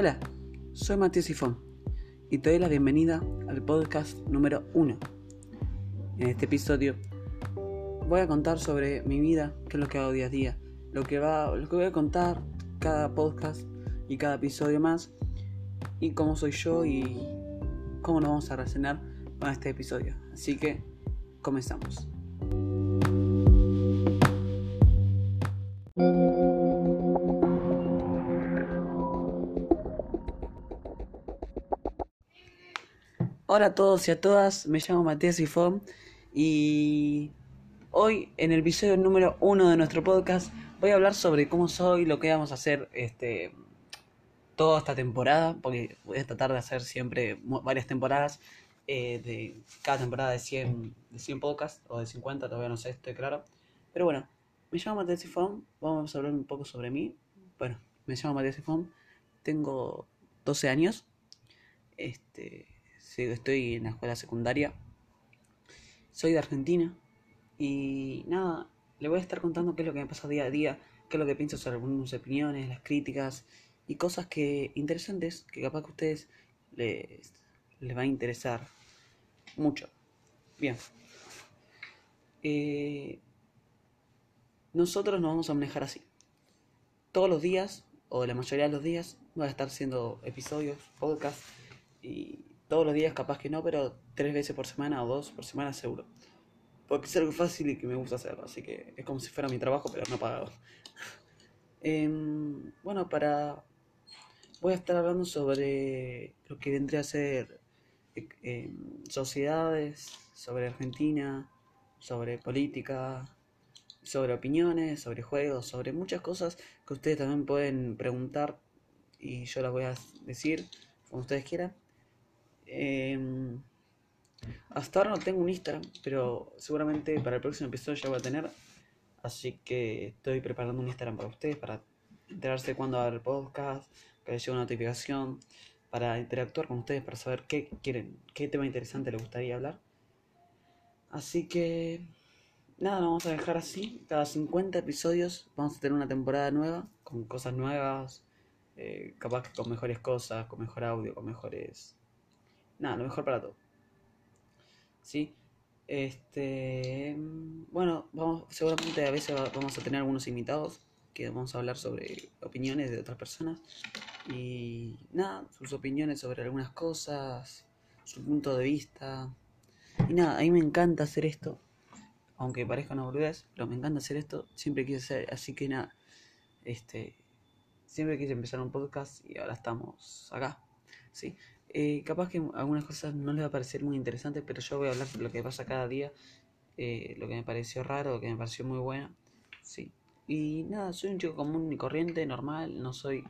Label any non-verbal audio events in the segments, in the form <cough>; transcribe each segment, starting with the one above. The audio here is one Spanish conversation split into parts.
Hola, soy Matías Sifón y te doy la bienvenida al podcast número 1. En este episodio voy a contar sobre mi vida, qué es lo que hago día a día, lo que, va, lo que voy a contar cada podcast y cada episodio más y cómo soy yo y cómo nos vamos a relacionar con este episodio. Así que comenzamos. Hola a todos y a todas, me llamo Matías Sifón y hoy en el episodio número uno de nuestro podcast voy a hablar sobre cómo soy, lo que vamos a hacer este, toda esta temporada, porque voy a tratar de hacer siempre varias temporadas, eh, de cada temporada de 100, de 100 podcasts o de 50, todavía no sé, estoy claro. Pero bueno, me llamo Matías Sifón, vamos a hablar un poco sobre mí. Bueno, me llamo Matías Sifón, tengo 12 años. Este, estoy en la escuela secundaria. Soy de Argentina. Y nada, le voy a estar contando qué es lo que me pasa día a día, qué es lo que pienso sobre algunas opiniones, las críticas y cosas que interesantes que capaz que a ustedes les, les va a interesar mucho. Bien. Eh, nosotros nos vamos a manejar así. Todos los días, o la mayoría de los días, voy a estar haciendo episodios, podcasts y todos los días capaz que no, pero tres veces por semana o dos por semana seguro. Porque es algo fácil y que me gusta hacerlo, así que es como si fuera mi trabajo, pero no pagado. <laughs> Em, bueno, para... Voy a estar hablando sobre lo que vendría a ser em, sociedades, sobre Argentina, sobre política, sobre opiniones, sobre juegos, sobre muchas cosas que ustedes también pueden preguntar y yo las voy a decir como ustedes quieran. Em, hasta ahora no tengo un Instagram, pero seguramente para el próximo episodio ya voy a tener. Así que estoy preparando un Instagram para ustedes, para enterarse cuando va el podcast, que les llegue una notificación, para interactuar con ustedes, para saber qué quieren, qué tema interesante les gustaría hablar. Así que nada, nos vamos a dejar así. Cada 50 episodios vamos a tener una temporada nueva, con cosas nuevas, eh, capaz que con mejores cosas, con mejor audio, con mejores nada, lo mejor para todo. ¿Sí? Este, bueno, vamos, seguramente a veces vamos a tener algunos invitados que vamos a hablar sobre opiniones de otras personas y nada, sus opiniones sobre algunas cosas, su punto de vista. Y nada, a mí me encanta hacer esto, aunque parezca una boludez, pero me encanta hacer esto, siempre quise hacer, así que nada, este, siempre quise empezar un podcast y ahora estamos acá, ¿sí? Eh, capaz que algunas cosas no les va a parecer muy interesantes, pero yo voy a hablar de lo que pasa cada día, eh, lo que me pareció raro, lo que me pareció muy bueno, sí. Y nada, soy un chico común y corriente, normal, no soy,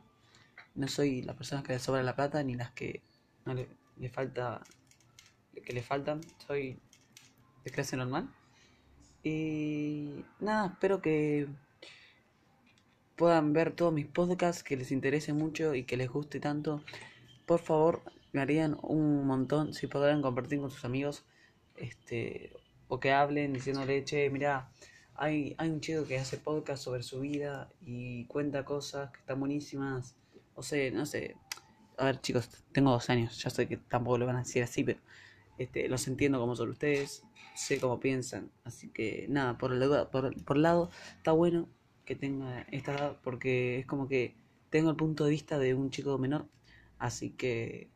no soy las personas que le sobra la plata ni las que no le, falta, que le faltan, soy de clase normal. Y nada, espero que puedan ver todos mis podcasts, que les interese mucho y que les guste tanto. Por favor, harían un montón si podrían compartir con sus amigos este o que hablen diciéndole che mira hay, hay un chico que hace podcast sobre su vida y cuenta cosas que están buenísimas o sea no sé. A ver chicos tengo dos años ya sé que tampoco lo van a decir así pero este los entiendo como son ustedes sé cómo piensan. Así que nada por el por, por lado está bueno que tenga esta edad porque es como que tengo el punto de vista de un chico menor. Así que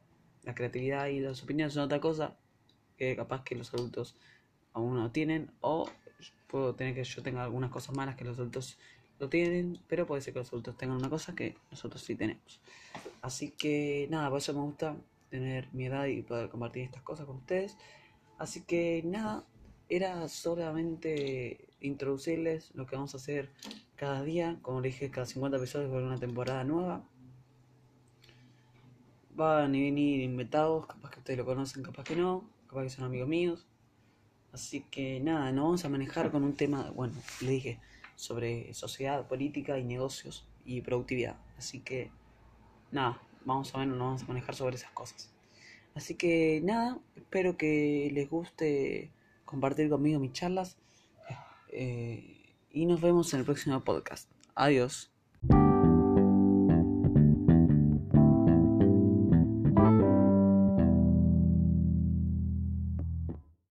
la creatividad y las opiniones son otra cosa que capaz que los adultos aún no tienen o puedo tener que yo tenga algunas cosas malas que los adultos lo tienen, pero puede ser que los adultos tengan una cosa que nosotros sí tenemos. Así que nada, por eso me gusta tener mi edad y poder compartir estas cosas con ustedes. Así que nada, era solamente introducirles lo que vamos a hacer cada día. Como le dije, cada 50 episodios por una temporada nueva van y venir inventados, capaz que ustedes lo conocen, capaz que no, capaz que son amigos míos. Así que nada, nos vamos a manejar con un tema, bueno, le dije, sobre sociedad, política y negocios y productividad. Así que nada, vamos a ver, nos vamos a manejar sobre esas cosas. Así que nada, espero que les guste compartir conmigo mis charlas. Eh, y nos vemos en el próximo podcast. Adiós.